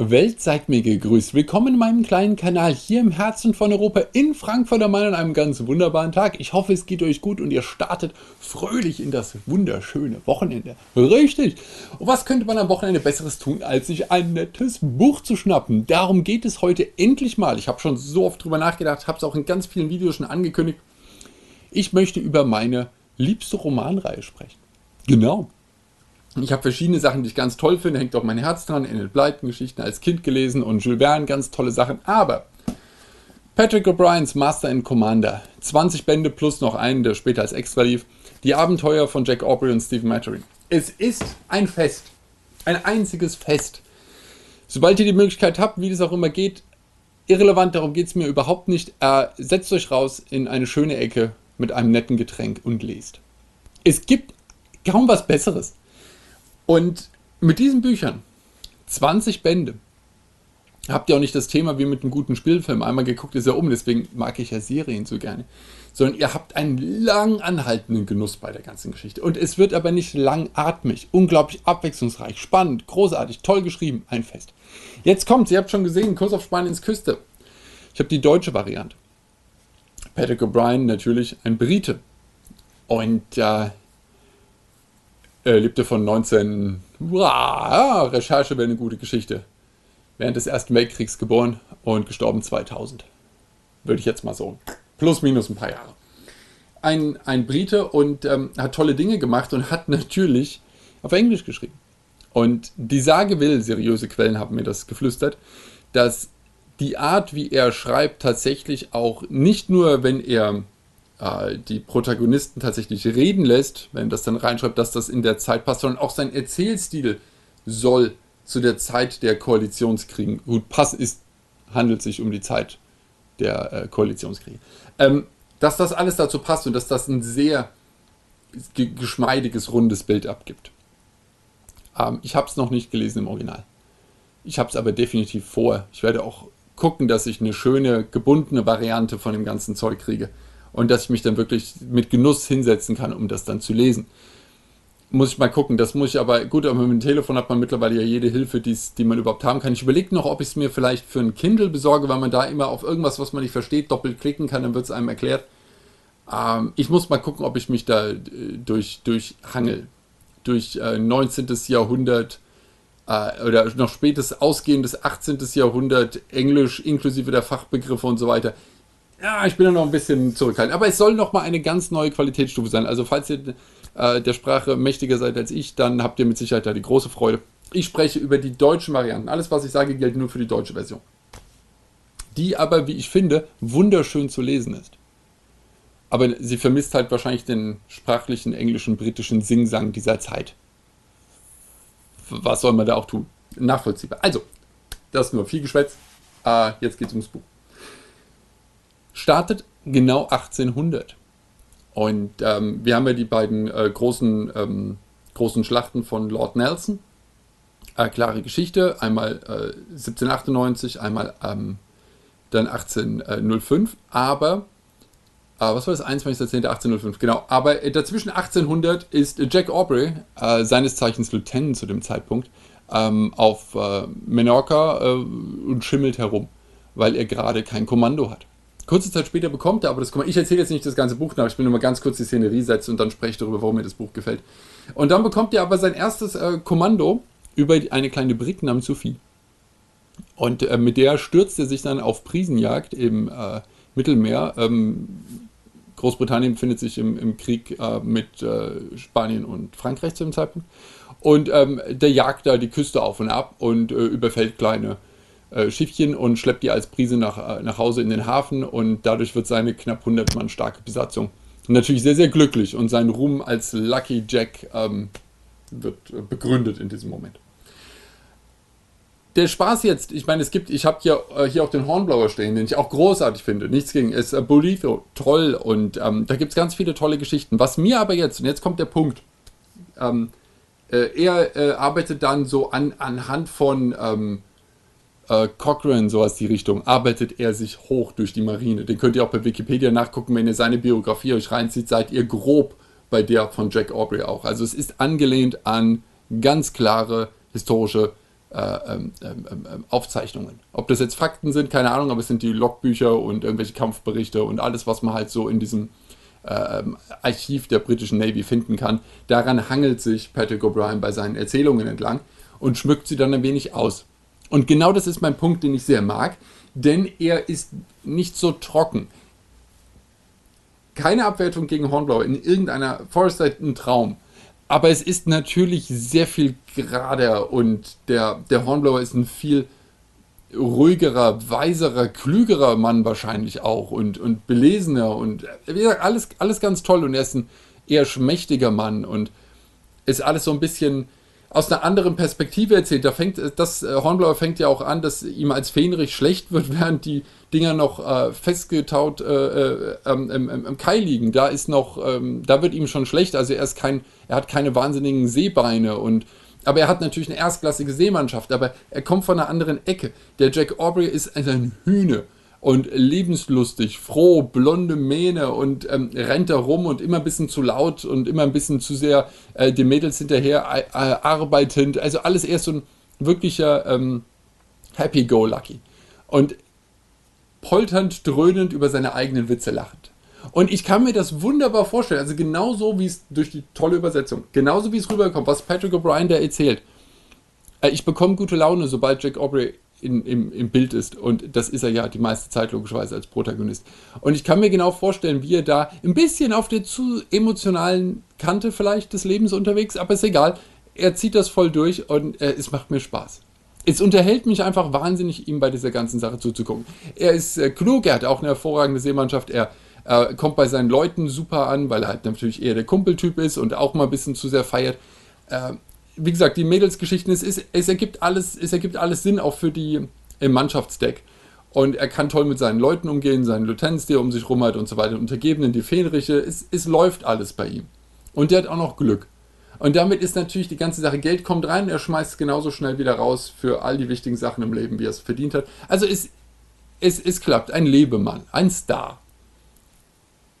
Welt seid mir gegrüßt. Willkommen in meinem kleinen Kanal hier im Herzen von Europa in Frankfurt am Main an einem ganz wunderbaren Tag. Ich hoffe, es geht euch gut und ihr startet fröhlich in das wunderschöne Wochenende. Richtig. Und was könnte man am Wochenende besseres tun, als sich ein nettes Buch zu schnappen? Darum geht es heute endlich mal. Ich habe schon so oft drüber nachgedacht, habe es auch in ganz vielen Videos schon angekündigt. Ich möchte über meine liebste Romanreihe sprechen. Genau. Ich habe verschiedene Sachen, die ich ganz toll finde, hängt auch mein Herz dran. Enid Blyton Geschichten als Kind gelesen und Jules Verne, ganz tolle Sachen. Aber Patrick O'Briens Master and Commander, 20 Bände plus noch einen, der später als Extra lief. Die Abenteuer von Jack Aubrey und Stephen Maturin. Es ist ein Fest. Ein einziges Fest. Sobald ihr die Möglichkeit habt, wie das auch immer geht, irrelevant, darum geht es mir überhaupt nicht. Äh, setzt euch raus in eine schöne Ecke mit einem netten Getränk und lest. Es gibt kaum was Besseres. Und mit diesen Büchern, 20 Bände, habt ihr auch nicht das Thema wie mit einem guten Spielfilm. Einmal geguckt ist ja um, deswegen mag ich ja Serien so gerne. Sondern ihr habt einen lang anhaltenden Genuss bei der ganzen Geschichte. Und es wird aber nicht langatmig. Unglaublich abwechslungsreich, spannend, großartig, toll geschrieben. Ein Fest. Jetzt kommt, ihr habt schon gesehen, Kurs auf Spaniens Küste. Ich habe die deutsche Variante. Patrick O'Brien natürlich ein Brite. Und äh, er lebte von 19. Uah, Recherche wäre eine gute Geschichte. Während des Ersten Weltkriegs geboren und gestorben 2000. Würde ich jetzt mal so. Plus, minus ein paar Jahre. Ein, ein Brite und ähm, hat tolle Dinge gemacht und hat natürlich auf Englisch geschrieben. Und die Sage will, seriöse Quellen haben mir das geflüstert, dass die Art, wie er schreibt, tatsächlich auch nicht nur, wenn er äh, die Protagonisten tatsächlich reden lässt, wenn das dann reinschreibt, dass das in der Zeit passt, sondern auch sein Erzählstil soll zu der Zeit der Koalitionskriege. Gut, Pass ist, handelt sich um die Zeit der äh, Koalitionskriege. Ähm, dass das alles dazu passt und dass das ein sehr geschmeidiges, rundes Bild abgibt. Ähm, ich habe es noch nicht gelesen im Original. Ich habe es aber definitiv vor. Ich werde auch gucken, dass ich eine schöne, gebundene Variante von dem ganzen Zeug kriege und dass ich mich dann wirklich mit Genuss hinsetzen kann, um das dann zu lesen. Muss ich mal gucken, das muss ich aber, gut, aber mit dem Telefon hat man mittlerweile ja jede Hilfe, die man überhaupt haben kann. Ich überlege noch, ob ich es mir vielleicht für ein Kindle besorge, weil man da immer auf irgendwas, was man nicht versteht, doppelt klicken kann, dann wird es einem erklärt. Ähm, ich muss mal gucken, ob ich mich da äh, durch, durch Hangel, durch äh, 19. Jahrhundert äh, oder noch spätes ausgehendes 18. Jahrhundert, Englisch inklusive der Fachbegriffe und so weiter ja, ich bin da noch ein bisschen zurückhaltend. Aber es soll noch mal eine ganz neue Qualitätsstufe sein. Also falls ihr äh, der Sprache mächtiger seid als ich, dann habt ihr mit Sicherheit da die große Freude. Ich spreche über die deutschen Varianten. Alles, was ich sage, gilt nur für die deutsche Version. Die aber, wie ich finde, wunderschön zu lesen ist. Aber sie vermisst halt wahrscheinlich den sprachlichen, englischen, britischen Singsang dieser Zeit. Was soll man da auch tun? Nachvollziehbar. Also, das nur viel Geschwätz. Äh, jetzt geht es ums Buch startet genau 1800. Und ähm, wir haben ja die beiden äh, großen, ähm, großen Schlachten von Lord Nelson. Äh, klare Geschichte, einmal äh, 1798, einmal ähm, dann 1805. Aber, äh, was war das? 21.10.1805, genau. Aber äh, dazwischen 1800 ist Jack Aubrey, äh, seines Zeichens Lieutenant zu dem Zeitpunkt, ähm, auf Menorca und schimmelt herum, weil er gerade kein Kommando hat. Kurze Zeit später bekommt er aber das Kommando. Ich erzähle jetzt nicht das ganze Buch nach, ich will nur mal ganz kurz die Szenerie setzen und dann spreche ich darüber, warum mir das Buch gefällt. Und dann bekommt er aber sein erstes äh, Kommando über eine kleine Brit namens Sophie. Und äh, mit der stürzt er sich dann auf Prisenjagd im äh, Mittelmeer. Ähm, Großbritannien befindet sich im, im Krieg äh, mit äh, Spanien und Frankreich zu dem Zeitpunkt. Und ähm, der jagt da die Küste auf und ab und äh, überfällt kleine äh, Schiffchen und schleppt die als Prise nach, äh, nach Hause in den Hafen und dadurch wird seine knapp 100 Mann starke Besatzung natürlich sehr, sehr glücklich und sein Ruhm als Lucky Jack ähm, wird äh, begründet in diesem Moment. Der Spaß jetzt, ich meine, es gibt, ich habe hier, äh, hier auch den Hornblower stehen, den ich auch großartig finde. Nichts gegen, ist äh, Bolito, toll und ähm, da gibt es ganz viele tolle Geschichten. Was mir aber jetzt, und jetzt kommt der Punkt, ähm, äh, er arbeitet dann so an, anhand von ähm, äh, Cochrane, sowas die Richtung, arbeitet er sich hoch durch die Marine. Den könnt ihr auch bei Wikipedia nachgucken, wenn ihr seine Biografie euch reinzieht, seid ihr grob bei der von Jack Aubrey auch. Also es ist angelehnt an ganz klare historische äh, ähm, ähm, ähm, Aufzeichnungen. Ob das jetzt Fakten sind, keine Ahnung, aber es sind die Logbücher und irgendwelche Kampfberichte und alles, was man halt so in diesem äh, Archiv der britischen Navy finden kann. Daran hangelt sich Patrick O'Brien bei seinen Erzählungen entlang und schmückt sie dann ein wenig aus. Und genau das ist mein Punkt, den ich sehr mag, denn er ist nicht so trocken. Keine Abwertung gegen Hornblower in irgendeiner Forrester ein Traum. Aber es ist natürlich sehr viel gerader und der, der Hornblower ist ein viel ruhigerer, weiserer, klügerer Mann wahrscheinlich auch und, und belesener und wie gesagt, alles, alles ganz toll und er ist ein eher schmächtiger Mann und ist alles so ein bisschen aus einer anderen Perspektive erzählt. Da fängt das äh, Hornblower fängt ja auch an, dass ihm als Fähnrich schlecht wird, während die Dinger noch äh, festgetaut äh, äh, ähm, im, im, Kai liegen. Da ist noch, ähm, da wird ihm schon schlecht. Also er ist kein, er hat keine wahnsinnigen Seebeine und aber er hat natürlich eine erstklassige Seemannschaft, aber er kommt von einer anderen Ecke. Der Jack Aubrey ist ein Hühne und lebenslustig, froh, blonde Mähne und ähm, rennt da rum und immer ein bisschen zu laut und immer ein bisschen zu sehr äh, den Mädels hinterher äh, arbeitend. Also alles eher so ein wirklicher ähm, Happy-Go-Lucky. Und polternd, dröhnend über seine eigenen Witze lachend. Und ich kann mir das wunderbar vorstellen, also genauso wie es durch die tolle Übersetzung, genauso wie es rüberkommt, was Patrick O'Brien da erzählt. Äh, ich bekomme gute Laune, sobald Jack Aubrey in, im, im Bild ist. Und das ist er ja die meiste Zeit logischerweise als Protagonist. Und ich kann mir genau vorstellen, wie er da ein bisschen auf der zu emotionalen Kante vielleicht des Lebens unterwegs, aber ist egal. Er zieht das voll durch und äh, es macht mir Spaß. Es unterhält mich einfach wahnsinnig, ihm bei dieser ganzen Sache zuzugucken. Er ist äh, klug, er hat auch eine hervorragende Seemannschaft, er äh, kommt bei seinen Leuten super an, weil er halt natürlich eher der Kumpeltyp ist und auch mal ein bisschen zu sehr feiert. Wie gesagt, die Mädelsgeschichten, es, ist, es, ergibt alles, es ergibt alles Sinn, auch für die im Mannschaftsdeck. Und er kann toll mit seinen Leuten umgehen, seinen Lieutenants, die er um sich rum hat und so weiter, Untergebenen, die Fähnriche. Es, es läuft alles bei ihm. Und der hat auch noch Glück. Und damit ist natürlich die ganze Sache, Geld kommt rein, er schmeißt es genauso schnell wieder raus für all die wichtigen Sachen im Leben, wie er es verdient hat. Also es, es, es klappt, ein Lebemann, ein Star.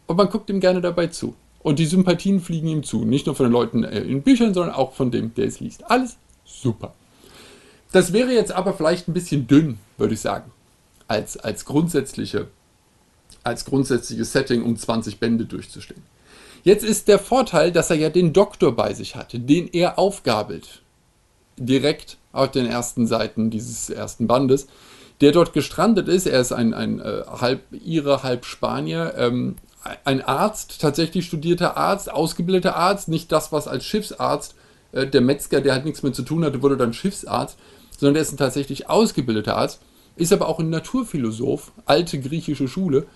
Und man guckt ihm gerne dabei zu. Und die Sympathien fliegen ihm zu. Nicht nur von den Leuten äh, in Büchern, sondern auch von dem, der es liest. Alles super. Das wäre jetzt aber vielleicht ein bisschen dünn, würde ich sagen. Als, als, grundsätzliche, als grundsätzliches Setting, um 20 Bände durchzustehen. Jetzt ist der Vorteil, dass er ja den Doktor bei sich hatte, den er aufgabelt. Direkt auf den ersten Seiten dieses ersten Bandes, der dort gestrandet ist. Er ist ein, ein äh, halb Ire, halb Spanier, ähm, ein Arzt, tatsächlich studierter Arzt, ausgebildeter Arzt, nicht das, was als Schiffsarzt, äh, der Metzger, der halt nichts mehr zu tun hatte, wurde dann Schiffsarzt, sondern der ist ein tatsächlich ausgebildeter Arzt, ist aber auch ein Naturphilosoph, alte griechische Schule.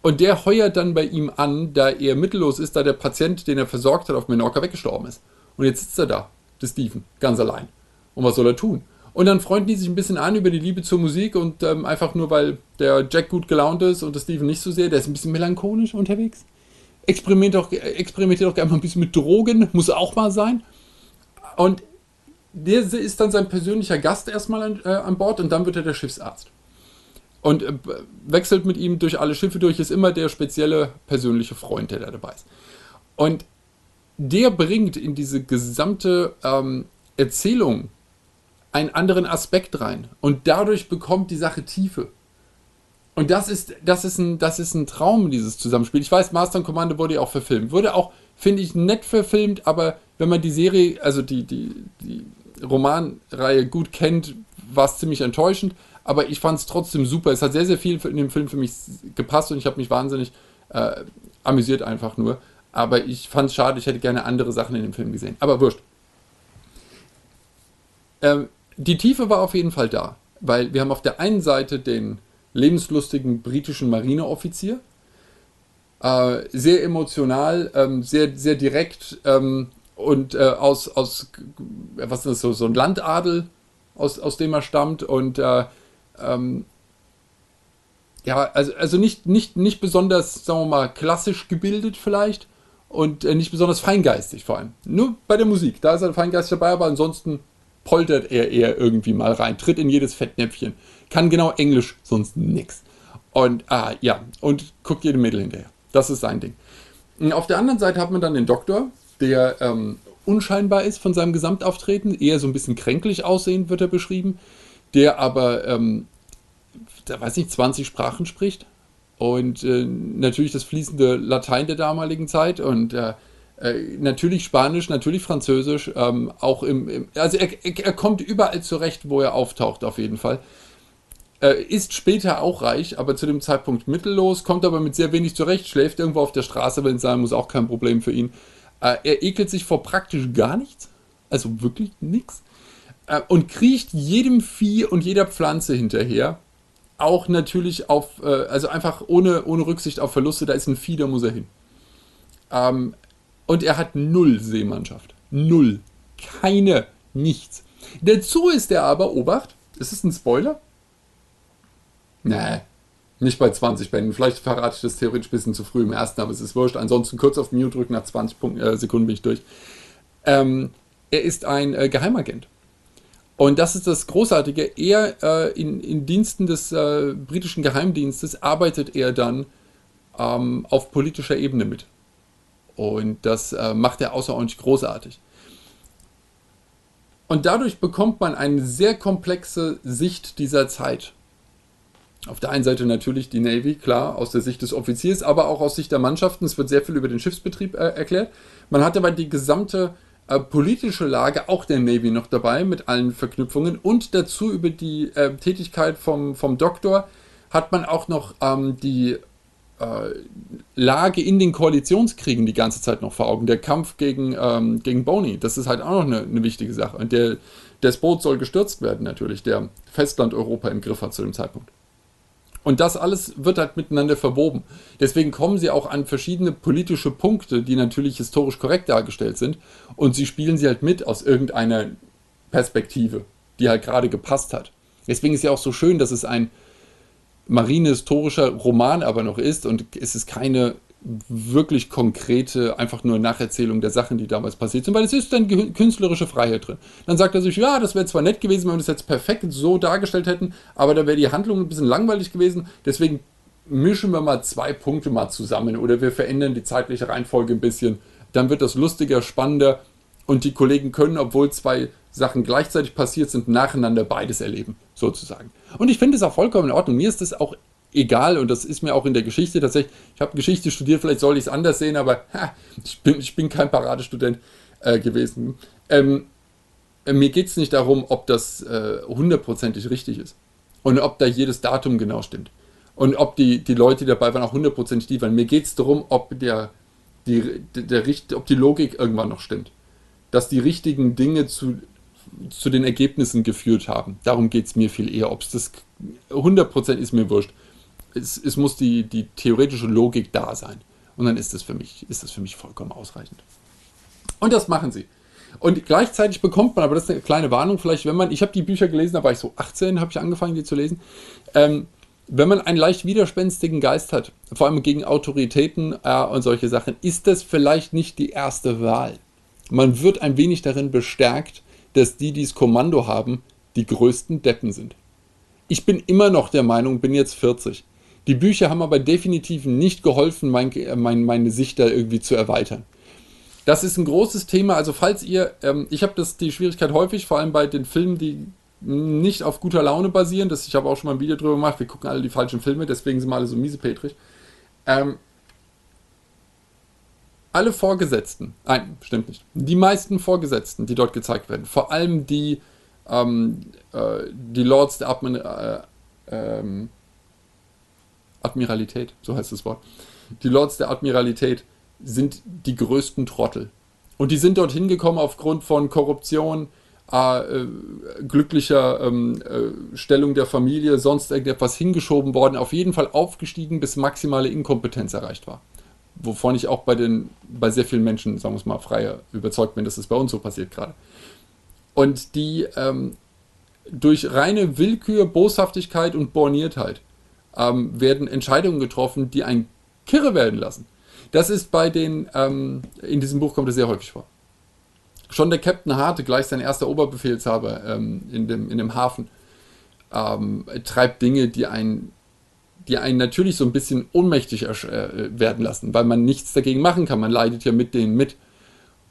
Und der heuert dann bei ihm an, da er mittellos ist, da der Patient, den er versorgt hat, auf Menorca weggestorben ist. Und jetzt sitzt er da, der Stephen, ganz allein. Und was soll er tun? Und dann freunden die sich ein bisschen an über die Liebe zur Musik und ähm, einfach nur, weil der Jack gut gelaunt ist und der Steven nicht so sehr, der ist ein bisschen melancholisch unterwegs. Experimentiert doch, experimentiert doch gerne mal ein bisschen mit Drogen, muss auch mal sein. Und der ist dann sein persönlicher Gast erstmal an, äh, an Bord und dann wird er der Schiffsarzt. Und äh, wechselt mit ihm durch alle Schiffe durch, ist immer der spezielle persönliche Freund, der da dabei ist. Und der bringt in diese gesamte ähm, Erzählung einen anderen Aspekt rein. Und dadurch bekommt die Sache Tiefe. Und das ist, das ist, ein, das ist ein Traum, dieses Zusammenspiel. Ich weiß, Master und Commander wurde ja auch verfilmt. Wurde auch, finde ich, nett verfilmt, aber wenn man die Serie, also die, die, die Romanreihe gut kennt, war es ziemlich enttäuschend. Aber ich fand es trotzdem super. Es hat sehr, sehr viel in dem Film für mich gepasst und ich habe mich wahnsinnig äh, amüsiert einfach nur. Aber ich fand es schade, ich hätte gerne andere Sachen in dem Film gesehen. Aber wurscht. Ähm, die Tiefe war auf jeden Fall da, weil wir haben auf der einen Seite den lebenslustigen britischen Marineoffizier, äh, sehr emotional, ähm, sehr, sehr direkt ähm, und äh, aus, aus was ist das, so, so ein Landadel, aus, aus dem er stammt und äh, ähm, ja, also, also nicht, nicht, nicht besonders, sagen wir mal, klassisch gebildet vielleicht und äh, nicht besonders feingeistig vor allem. Nur bei der Musik, da ist er feingeistig dabei, aber ansonsten poltert er eher irgendwie mal rein, tritt in jedes Fettnäpfchen, kann genau Englisch, sonst nix. Und ah, ja, und guckt jedem Mädel hinterher. Das ist sein Ding. Und auf der anderen Seite hat man dann den Doktor, der ähm, unscheinbar ist von seinem Gesamtauftreten, eher so ein bisschen kränklich aussehend wird er beschrieben, der aber, ähm, da weiß nicht, 20 Sprachen spricht und äh, natürlich das fließende Latein der damaligen Zeit und äh, äh, natürlich Spanisch, natürlich Französisch, ähm, auch im, im also er, er, kommt überall zurecht, wo er auftaucht, auf jeden Fall. Äh, ist später auch reich, aber zu dem Zeitpunkt mittellos, kommt aber mit sehr wenig zurecht, schläft irgendwo auf der Straße, wenn es sein muss, auch kein Problem für ihn. Äh, er ekelt sich vor praktisch gar nichts, also wirklich nichts, äh, und kriecht jedem Vieh und jeder Pflanze hinterher. Auch natürlich auf, äh, also einfach ohne, ohne Rücksicht auf Verluste, da ist ein Vieh, da muss er hin. Ähm, und er hat null Seemannschaft. Null. Keine. Nichts. Dazu ist er aber, Obacht, ist es ein Spoiler? Nee, nicht bei 20 Bänden. Vielleicht verrate ich das theoretisch ein bisschen zu früh im ersten, aber es ist wurscht. Ansonsten kurz auf Mute drücken, nach 20 Punkt, äh, Sekunden bin ich durch. Ähm, er ist ein äh, Geheimagent. Und das ist das Großartige. Er äh, in, in, Diensten des äh, britischen Geheimdienstes arbeitet er dann ähm, auf politischer Ebene mit. Und das äh, macht er außerordentlich großartig. Und dadurch bekommt man eine sehr komplexe Sicht dieser Zeit. Auf der einen Seite natürlich die Navy, klar, aus der Sicht des Offiziers, aber auch aus Sicht der Mannschaften. Es wird sehr viel über den Schiffsbetrieb äh, erklärt. Man hat aber die gesamte äh, politische Lage auch der Navy noch dabei mit allen Verknüpfungen und dazu über die äh, Tätigkeit vom, vom Doktor hat man auch noch ähm, die Lage in den Koalitionskriegen die ganze Zeit noch vor Augen. Der Kampf gegen, ähm, gegen Boney, das ist halt auch noch eine, eine wichtige Sache. Und der Despot soll gestürzt werden natürlich, der Festland Europa im Griff hat zu dem Zeitpunkt. Und das alles wird halt miteinander verwoben. Deswegen kommen sie auch an verschiedene politische Punkte, die natürlich historisch korrekt dargestellt sind. Und sie spielen sie halt mit aus irgendeiner Perspektive, die halt gerade gepasst hat. Deswegen ist ja auch so schön, dass es ein marinehistorischer Roman aber noch ist und es ist keine wirklich konkrete, einfach nur Nacherzählung der Sachen, die damals passiert sind, weil es ist dann künstlerische Freiheit drin. Dann sagt er sich, ja, das wäre zwar nett gewesen, wenn wir das jetzt perfekt so dargestellt hätten, aber da wäre die Handlung ein bisschen langweilig gewesen, deswegen mischen wir mal zwei Punkte mal zusammen oder wir verändern die zeitliche Reihenfolge ein bisschen, dann wird das lustiger, spannender und die Kollegen können, obwohl zwei Sachen gleichzeitig passiert sind, nacheinander beides erleben, sozusagen. Und ich finde es auch vollkommen in Ordnung. Mir ist es auch egal und das ist mir auch in der Geschichte tatsächlich. Ich habe Geschichte studiert, vielleicht soll ich es anders sehen, aber ha, ich, bin, ich bin kein Paradestudent äh, gewesen. Ähm, äh, mir geht es nicht darum, ob das äh, hundertprozentig richtig ist und ob da jedes Datum genau stimmt und ob die, die Leute, die dabei waren, auch hundertprozentig die waren. Mir geht es darum, ob, der, die, der, der, ob die Logik irgendwann noch stimmt. Dass die richtigen Dinge zu, zu den Ergebnissen geführt haben. Darum geht es mir viel eher. Ob es das 100% ist mir wurscht es, es muss die, die theoretische Logik da sein. Und dann ist das, für mich, ist das für mich vollkommen ausreichend. Und das machen sie. Und gleichzeitig bekommt man, aber das ist eine kleine Warnung, vielleicht, wenn man, ich habe die Bücher gelesen, da war ich so 18, habe ich angefangen, die zu lesen. Ähm, wenn man einen leicht widerspenstigen Geist hat, vor allem gegen Autoritäten äh, und solche Sachen, ist das vielleicht nicht die erste Wahl. Man wird ein wenig darin bestärkt, dass die, die das Kommando haben, die größten Deppen sind. Ich bin immer noch der Meinung, bin jetzt 40, die Bücher haben aber definitiv nicht geholfen, mein, mein, meine Sicht da irgendwie zu erweitern. Das ist ein großes Thema. Also falls ihr, ähm, ich habe die Schwierigkeit häufig, vor allem bei den Filmen, die nicht auf guter Laune basieren. Das, ich habe auch schon mal ein Video drüber gemacht. Wir gucken alle die falschen Filme, deswegen sind wir alle so miesepetrig. Ähm, alle Vorgesetzten, nein, stimmt nicht. Die meisten Vorgesetzten, die dort gezeigt werden, vor allem die, ähm, äh, die Lords der Admin, äh, ähm, Admiralität, so heißt das Wort. Die Lords der Admiralität sind die größten Trottel. Und die sind dorthin gekommen aufgrund von Korruption, äh, äh, glücklicher ähm, äh, Stellung der Familie, sonst irgendetwas hingeschoben worden, auf jeden Fall aufgestiegen, bis maximale Inkompetenz erreicht war. Wovon ich auch bei, den, bei sehr vielen Menschen, sagen wir es mal, freier überzeugt bin, dass es das bei uns so passiert gerade. Und die ähm, durch reine Willkür, Boshaftigkeit und Borniertheit ähm, werden Entscheidungen getroffen, die einen Kirre werden lassen. Das ist bei den, ähm, in diesem Buch kommt es sehr häufig vor. Schon der Captain Harte, gleich sein erster Oberbefehlshaber ähm, in, dem, in dem Hafen, ähm, treibt Dinge, die einen, die einen natürlich so ein bisschen ohnmächtig äh, werden lassen, weil man nichts dagegen machen kann. Man leidet ja mit denen mit.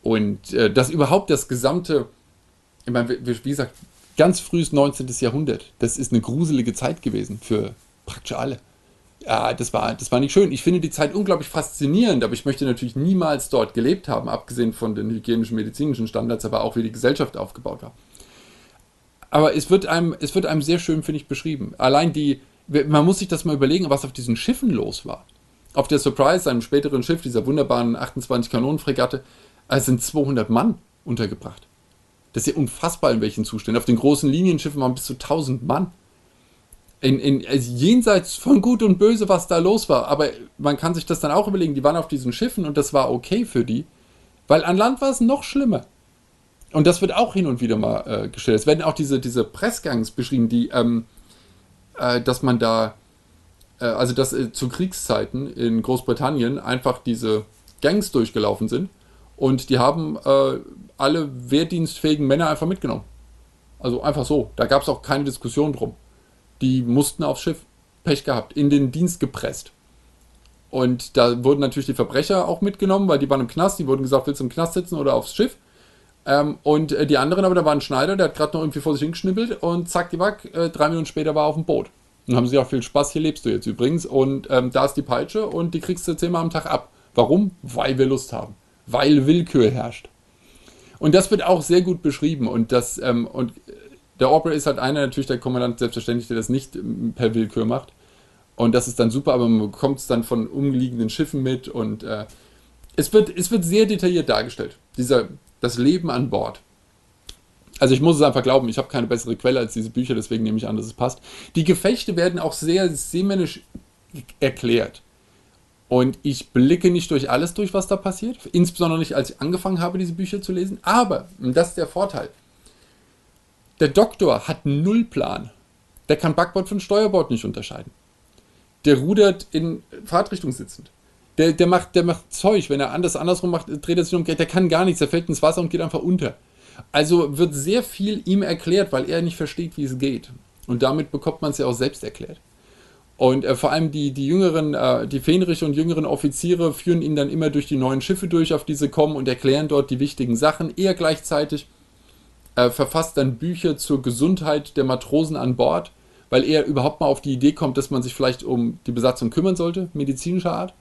Und äh, das überhaupt das gesamte, ich meine, wie, wie gesagt, ganz frühes 19. Jahrhundert, das ist eine gruselige Zeit gewesen für praktisch alle. Ja, das war, das war nicht schön. Ich finde die Zeit unglaublich faszinierend, aber ich möchte natürlich niemals dort gelebt haben, abgesehen von den hygienischen, medizinischen Standards, aber auch wie die Gesellschaft aufgebaut war. Aber es wird einem, es wird einem sehr schön, finde ich, beschrieben. Allein die, man muss sich das mal überlegen, was auf diesen Schiffen los war. Auf der Surprise, einem späteren Schiff, dieser wunderbaren 28 Kanonenfregatte, sind 200 Mann untergebracht. Das ist ja unfassbar, in welchen Zuständen. Auf den großen Linienschiffen waren bis zu 1000 Mann in, in, also jenseits von Gut und Böse, was da los war. Aber man kann sich das dann auch überlegen, die waren auf diesen Schiffen und das war okay für die, weil an Land war es noch schlimmer. Und das wird auch hin und wieder mal äh, gestellt. Es werden auch diese, diese Pressgangs beschrieben, die, ähm, äh, dass man da, äh, also dass äh, zu Kriegszeiten in Großbritannien einfach diese Gangs durchgelaufen sind und die haben äh, alle wehrdienstfähigen Männer einfach mitgenommen. Also einfach so. Da gab es auch keine Diskussion drum die mussten aufs Schiff. Pech gehabt, in den Dienst gepresst. Und da wurden natürlich die Verbrecher auch mitgenommen, weil die waren im Knast. Die wurden gesagt, willst du im Knast sitzen oder aufs Schiff? Ähm, und äh, die anderen, aber da war ein Schneider, der hat gerade noch irgendwie vor sich hingeschnippelt und zack, die Wack, äh, drei Minuten später war er auf dem Boot. Und haben sie auch viel Spaß, hier lebst du jetzt übrigens. Und ähm, da ist die Peitsche und die kriegst du zehnmal am Tag ab. Warum? Weil wir Lust haben. Weil Willkür herrscht. Und das wird auch sehr gut beschrieben. Und das, ähm, und der Opera ist halt einer, natürlich der Kommandant, selbstverständlich, der das nicht ähm, per Willkür macht. Und das ist dann super, aber man bekommt es dann von umliegenden Schiffen mit und äh, es, wird, es wird sehr detailliert dargestellt. Dieser, das Leben an Bord. Also ich muss es einfach glauben, ich habe keine bessere Quelle als diese Bücher, deswegen nehme ich an, dass es passt. Die Gefechte werden auch sehr seemännisch erklärt. Und ich blicke nicht durch alles durch, was da passiert, insbesondere nicht, als ich angefangen habe, diese Bücher zu lesen. Aber, und das ist der Vorteil, der Doktor hat null Plan. Der kann Backbord von Steuerbord nicht unterscheiden. Der rudert in Fahrtrichtung sitzend. Der, der, macht, der macht Zeug. Wenn er anders andersrum macht, dreht er sich um. Der kann gar nichts. Der fällt ins Wasser und geht einfach unter. Also wird sehr viel ihm erklärt, weil er nicht versteht, wie es geht. Und damit bekommt man es ja auch selbst erklärt. Und äh, vor allem die, die jüngeren, äh, die Fähnriche und jüngeren Offiziere führen ihn dann immer durch die neuen Schiffe durch, auf die sie kommen und erklären dort die wichtigen Sachen. Er gleichzeitig äh, verfasst dann Bücher zur Gesundheit der Matrosen an Bord, weil er überhaupt mal auf die Idee kommt, dass man sich vielleicht um die Besatzung kümmern sollte, medizinischer Art.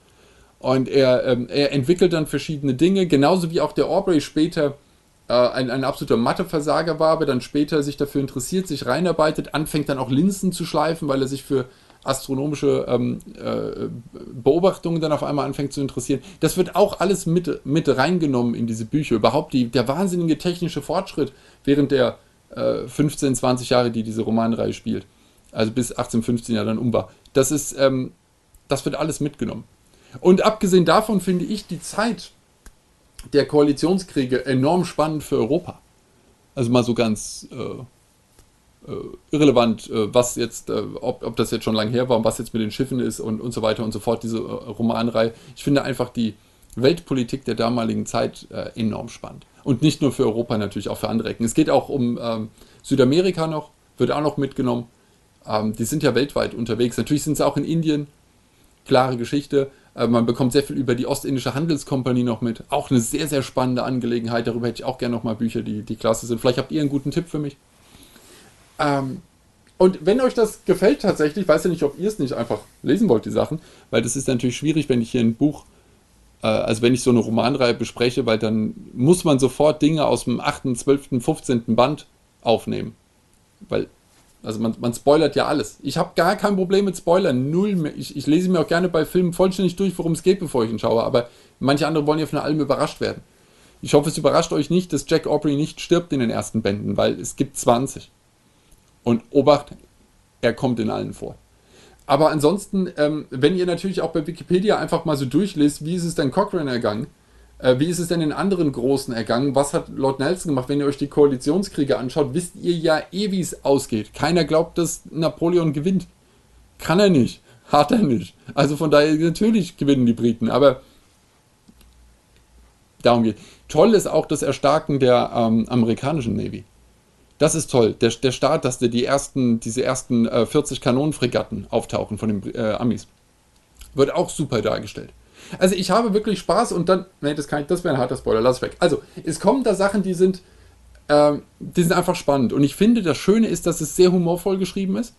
Und er, ähm, er entwickelt dann verschiedene Dinge, genauso wie auch der Aubrey später äh, ein, ein absoluter Matheversager war, aber dann später sich dafür interessiert, sich reinarbeitet, anfängt dann auch Linsen zu schleifen, weil er sich für astronomische ähm, äh, Beobachtungen dann auf einmal anfängt zu interessieren. Das wird auch alles mit, mit reingenommen in diese Bücher. Überhaupt die, der wahnsinnige technische Fortschritt während der äh, 15, 20 Jahre, die diese Romanreihe spielt. Also bis 1815 ja dann um war. Das ist, ähm, das wird alles mitgenommen. Und abgesehen davon finde ich die Zeit der Koalitionskriege enorm spannend für Europa. Also mal so ganz äh, äh, irrelevant, äh, was jetzt, äh, ob, ob das jetzt schon lange her war und was jetzt mit den Schiffen ist und, und so weiter und so fort, diese Romanreihe. Ich finde einfach die Weltpolitik der damaligen Zeit enorm spannend. Und nicht nur für Europa, natürlich auch für andere Ecken. Es geht auch um ähm, Südamerika noch, wird auch noch mitgenommen. Ähm, die sind ja weltweit unterwegs. Natürlich sind sie auch in Indien. Klare Geschichte. Äh, man bekommt sehr viel über die Ostindische Handelskompanie noch mit. Auch eine sehr, sehr spannende Angelegenheit. Darüber hätte ich auch gerne noch mal Bücher, die, die klasse sind. Vielleicht habt ihr einen guten Tipp für mich. Ähm, und wenn euch das gefällt tatsächlich, weiß ja nicht, ob ihr es nicht einfach lesen wollt, die Sachen, weil das ist natürlich schwierig, wenn ich hier ein Buch, äh, also wenn ich so eine Romanreihe bespreche, weil dann muss man sofort Dinge aus dem 8., 12., 15. Band aufnehmen. Weil, also man, man spoilert ja alles. Ich habe gar kein Problem mit Spoilern, null. Mehr. Ich, ich lese mir auch gerne bei Filmen vollständig durch, worum es geht, bevor ich ihn schaue, aber manche andere wollen ja von allem überrascht werden. Ich hoffe, es überrascht euch nicht, dass Jack Aubrey nicht stirbt in den ersten Bänden, weil es gibt 20. Und Obacht, er kommt in allen vor. Aber ansonsten, ähm, wenn ihr natürlich auch bei Wikipedia einfach mal so durchlest, wie ist es denn Cochrane ergangen? Äh, wie ist es denn in anderen Großen ergangen? Was hat Lord Nelson gemacht? Wenn ihr euch die Koalitionskriege anschaut, wisst ihr ja eh, wie es ausgeht. Keiner glaubt, dass Napoleon gewinnt. Kann er nicht. Hat er nicht. Also von daher, natürlich gewinnen die Briten, aber darum geht. Toll ist auch das Erstarken der ähm, amerikanischen Navy. Das ist toll. Der, der Start, dass die ersten, diese ersten äh, 40 Kanonenfregatten auftauchen von den äh, Amis, wird auch super dargestellt. Also ich habe wirklich Spaß und dann, nee, das, das wäre ein harter Spoiler, lass weg. Also es kommen da Sachen, die sind, ähm, die sind einfach spannend und ich finde, das Schöne ist, dass es sehr humorvoll geschrieben ist.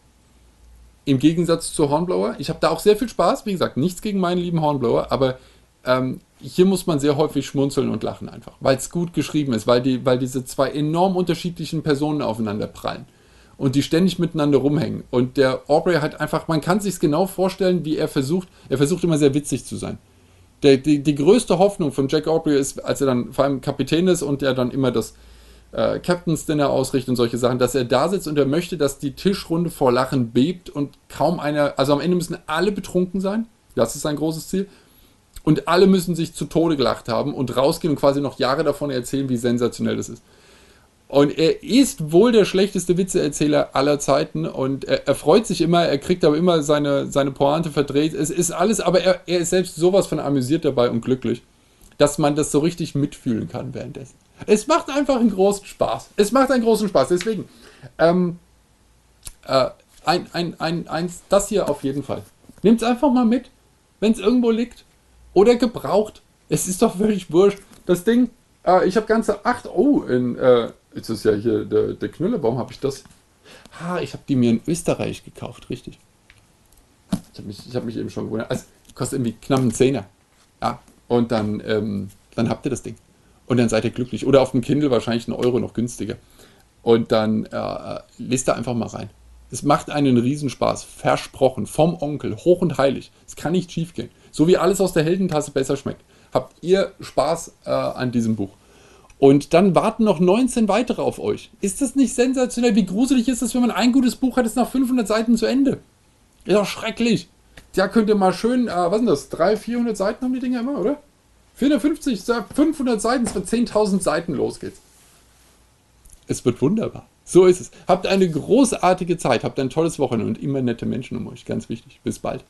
Im Gegensatz zu Hornblower. Ich habe da auch sehr viel Spaß, wie gesagt, nichts gegen meinen lieben Hornblower, aber ähm, hier muss man sehr häufig schmunzeln und lachen einfach, weil es gut geschrieben ist, weil, die, weil diese zwei enorm unterschiedlichen Personen aufeinander prallen und die ständig miteinander rumhängen. Und der Aubrey hat einfach, man kann sich genau vorstellen, wie er versucht, er versucht immer sehr witzig zu sein. Der, die, die größte Hoffnung von Jack Aubrey ist, als er dann vor allem Kapitän ist und der dann immer das äh, Captain's Dinner ausrichtet und solche Sachen, dass er da sitzt und er möchte, dass die Tischrunde vor Lachen bebt und kaum einer, also am Ende müssen alle betrunken sein. Das ist sein großes Ziel. Und alle müssen sich zu Tode gelacht haben und rausgehen und quasi noch Jahre davon erzählen, wie sensationell das ist. Und er ist wohl der schlechteste Witzeerzähler aller Zeiten und er, er, freut sich immer, er kriegt aber immer seine, seine Pointe verdreht. Es ist alles, aber er, er ist selbst sowas von amüsiert dabei und glücklich, dass man das so richtig mitfühlen kann währenddessen. Es macht einfach einen großen Spaß. Es macht einen großen Spaß. Deswegen, ähm, äh, ein, ein, ein, eins, das hier auf jeden Fall. Nehmt es einfach mal mit, wenn es irgendwo liegt oder gebraucht. Es ist doch völlig wurscht. Das Ding, äh, ich habe ganze acht, oh, in, äh, Ist ja hier der, der Knülle. Warum habe ich das? Ha, ich habe die mir in Österreich gekauft, richtig. Ich habe mich, hab mich eben schon gewundert. Also, kostet irgendwie knapp einen Zehner. Ja, und dann, ähm, dann habt ihr das Ding. Und dann seid ihr glücklich. Oder auf dem Kindle wahrscheinlich einen Euro noch günstiger. Und dann äh, lest da einfach mal rein. Es macht einen Riesenspaß. Versprochen. Vom Onkel. Hoch und heilig. Es kann nicht schief gehen. So wie alles aus der Heldentasse besser schmeckt. Habt ihr Spaß äh, an diesem Buch. Und dann warten noch 19 weitere auf euch. Ist das nicht sensationell? Wie gruselig ist das, wenn man ein gutes Buch hat, ist nach 500 Seiten zu Ende? Ist doch schrecklich. Da könnt ihr mal schön, äh, was sind das? 300, 400 Seiten haben die Dinger immer, oder? 450, 500 Seiten, es wird 10.000 Seiten, los geht's. Es wird wunderbar. So ist es. Habt eine großartige Zeit, habt ein tolles Wochenende und immer nette Menschen um euch. Ganz wichtig. Bis bald.